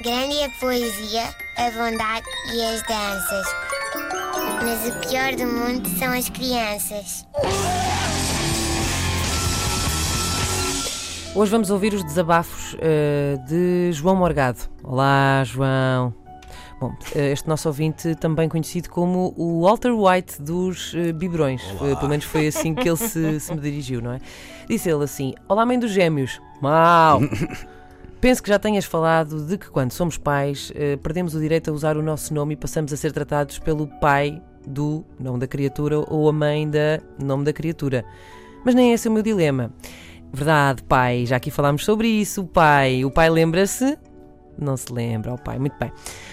Grande é a poesia, a bondade e as danças. Mas o pior do mundo são as crianças. Hoje vamos ouvir os desabafos uh, de João Morgado. Olá, João. Bom, uh, este nosso ouvinte, também conhecido como o Walter White dos uh, biberões. pelo menos foi assim que ele se, se me dirigiu, não é? Disse ele assim: Olá, mãe dos gêmeos. Mau! Penso que já tenhas falado de que quando somos pais perdemos o direito a usar o nosso nome e passamos a ser tratados pelo pai do nome da criatura ou a mãe da nome da criatura. Mas nem esse é o meu dilema. Verdade, pai, já aqui falámos sobre isso. O pai, o pai lembra-se? Não se lembra, o pai, muito bem.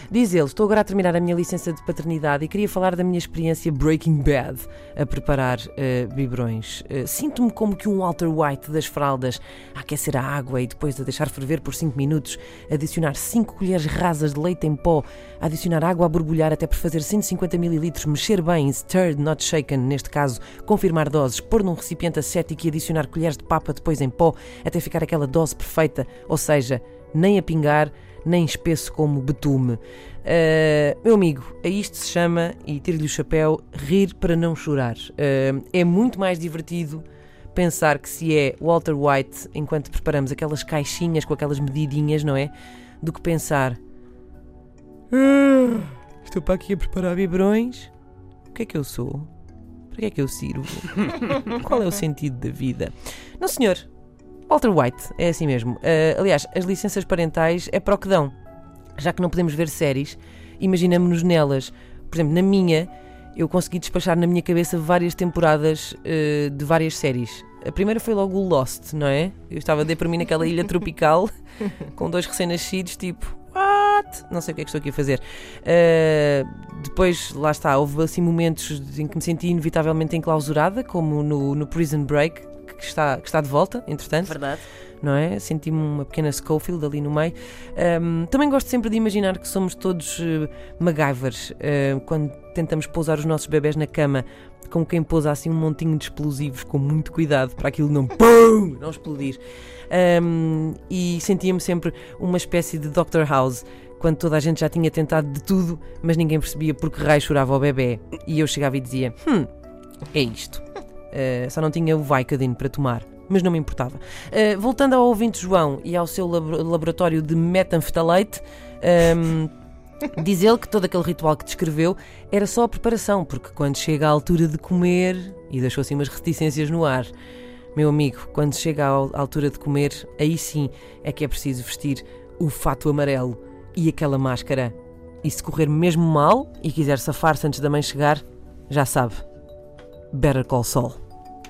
Diz ele: Estou agora a terminar a minha licença de paternidade e queria falar da minha experiência Breaking Bad a preparar uh, biberões. Uh, Sinto-me como que um Walter White das fraldas a aquecer a água e depois a deixar ferver por 5 minutos, adicionar 5 colheres rasas de leite em pó, adicionar água a borbulhar até por fazer 150 ml, mexer bem, stirred, not shaken, neste caso, confirmar doses, pôr num recipiente acético e adicionar colheres de papa depois em pó até ficar aquela dose perfeita, ou seja, nem a pingar nem espesso como betume. Uh, meu amigo, a isto se chama, e tiro-lhe o chapéu, rir para não chorar. Uh, é muito mais divertido pensar que se é Walter White enquanto preparamos aquelas caixinhas com aquelas medidinhas, não é? Do que pensar. Ah, estou para aqui a preparar biberões. O que é que eu sou? Para que é que eu sirvo? Qual é o sentido da vida? Não, senhor. Walter White, é assim mesmo. Uh, aliás, as licenças parentais é para o que dão. Já que não podemos ver séries, imaginamos-nos nelas. Por exemplo, na minha, eu consegui despachar na minha cabeça várias temporadas uh, de várias séries. A primeira foi logo o Lost, não é? Eu estava a para mim naquela ilha tropical com dois recém-nascidos, tipo, what? Não sei o que é que estou aqui a fazer. Uh, depois, lá está, houve assim momentos em que me senti inevitavelmente enclausurada, como no, no Prison Break, que está, que está de volta, entretanto. Verdade. Não é? Senti-me uma pequena Schofield ali no meio. Um, também gosto sempre de imaginar que somos todos uh, MacGyvers uh, quando tentamos pousar os nossos bebés na cama, como quem pousa assim um montinho de explosivos com muito cuidado para aquilo não, pum, não explodir. Um, e sentia-me sempre uma espécie de Dr. House quando toda a gente já tinha tentado de tudo, mas ninguém percebia porque raio chorava o bebê. E eu chegava e dizia: Hum, é isto. Uh, só não tinha o Vicodin para tomar. Mas não me importava. Uh, voltando ao ouvinte João e ao seu labo laboratório de metanfetalate, um, ehm, diz ele que todo aquele ritual que descreveu era só a preparação, porque quando chega a altura de comer, e deixou assim umas reticências no ar, meu amigo, quando chega à altura de comer, aí sim é que é preciso vestir o fato amarelo e aquela máscara. E se correr mesmo mal e quiser safar-se antes da mãe chegar, já sabe. Better Call Saul.